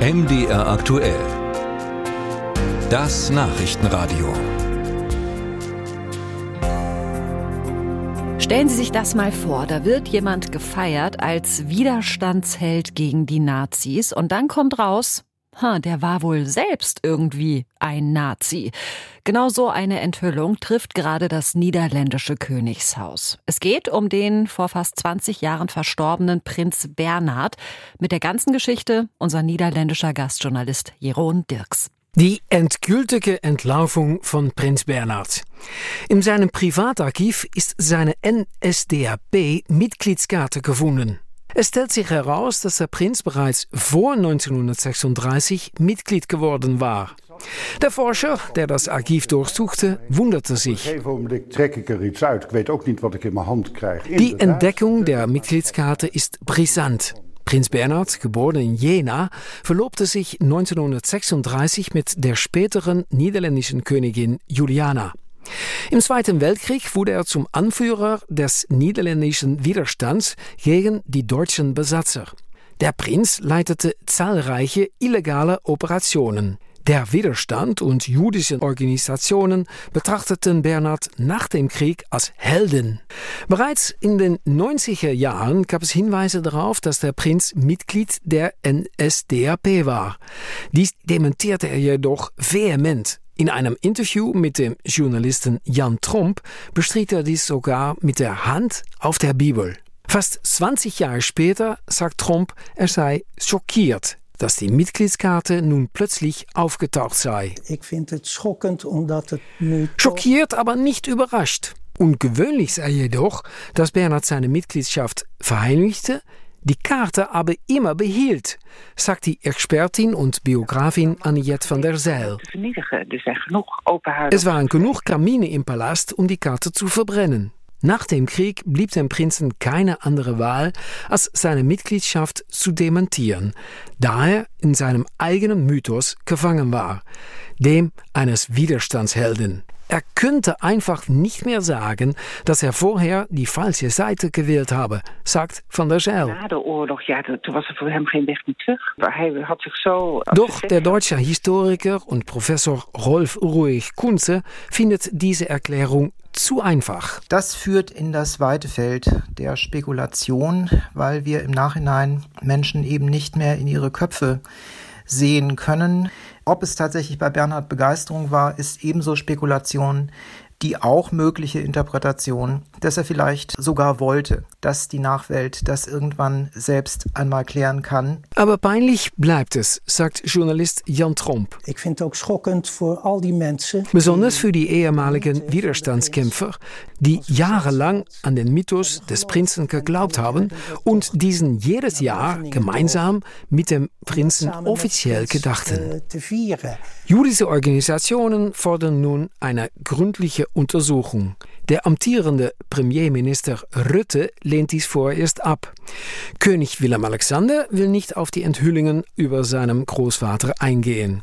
MDR aktuell. Das Nachrichtenradio. Stellen Sie sich das mal vor, da wird jemand gefeiert als Widerstandsheld gegen die Nazis und dann kommt raus, der war wohl selbst irgendwie ein Nazi. Genau so eine Enthüllung trifft gerade das niederländische Königshaus. Es geht um den vor fast 20 Jahren verstorbenen Prinz Bernhard. Mit der ganzen Geschichte unser niederländischer Gastjournalist Jeroen Dirks. Die endgültige Entlaufung von Prinz Bernhard. In seinem Privatarchiv ist seine NSDAP-Mitgliedskarte gefunden. Es stellt sich heraus, dass der Prinz bereits vor 1936 Mitglied geworden war. Der Forscher, der das Archiv durchsuchte, wunderte sich. Die Entdeckung der Mitgliedskarte ist brisant. Prinz Bernhard, geboren in Jena, verlobte sich 1936 mit der späteren niederländischen Königin Juliana. Im Zweiten Weltkrieg wurde er zum Anführer des niederländischen Widerstands gegen die deutschen Besatzer. Der Prinz leitete zahlreiche illegale Operationen. Der Widerstand und jüdische Organisationen betrachteten Bernhard nach dem Krieg als Helden. Bereits in den 90er Jahren gab es Hinweise darauf, dass der Prinz Mitglied der NSDAP war. Dies dementierte er jedoch vehement. In einem Interview mit dem Journalisten Jan Tromp bestritt er dies sogar mit der Hand auf der Bibel. Fast 20 Jahre später sagt Trump, er sei schockiert, dass die Mitgliedskarte nun plötzlich aufgetaucht sei. Ich finde es schockend, omdat het nu. Schockiert, aber nicht überrascht. Ungewöhnlich sei jedoch, dass Bernhard seine Mitgliedschaft verheimlichte, die Karte aber immer behielt, sagt die Expertin und Biografin Aniette van der Zijl. Es waren genug Kamine im Palast, um die Karte zu verbrennen. Nach dem Krieg blieb dem Prinzen keine andere Wahl, als seine Mitgliedschaft zu dementieren, da er in seinem eigenen Mythos gefangen war, dem eines Widerstandshelden. Er könnte einfach nicht mehr sagen, dass er vorher die falsche Seite gewählt habe, sagt Van der Zijl. Na de oorlog, ja, toen was er voor hem geen weg meer terug. Hij had zich zo. Doch der deutsche Historiker und Professor Rolf Ruhig Kunze findet diese Erklärung zu einfach. Das führt in das weite Feld der Spekulation, weil wir im Nachhinein Menschen eben nicht mehr in ihre Köpfe sehen können. Ob es tatsächlich bei Bernhard Begeisterung war, ist ebenso Spekulation die auch mögliche Interpretation, dass er vielleicht sogar wollte, dass die Nachwelt das irgendwann selbst einmal klären kann. Aber peinlich bleibt es, sagt Journalist Jan Tromp. Ich finde auch schockend für all die Menschen. Besonders für die ehemaligen Widerstandskämpfer, die jahrelang an den Mythos des Prinzen geglaubt haben und diesen jedes Jahr gemeinsam mit dem Prinzen offiziell gedachten. Jüdische Organisationen fordern nun eine gründliche Untersuchung. Der amtierende Premierminister Rutte lehnt dies vorerst ab. König Willem Alexander will nicht auf die Enthüllungen über seinem Großvater eingehen.